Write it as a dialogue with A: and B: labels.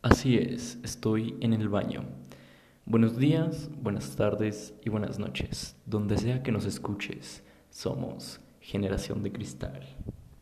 A: Así es, estoy en el baño. Buenos días, buenas tardes y buenas noches. Donde sea que nos escuches, somos Generación de Cristal.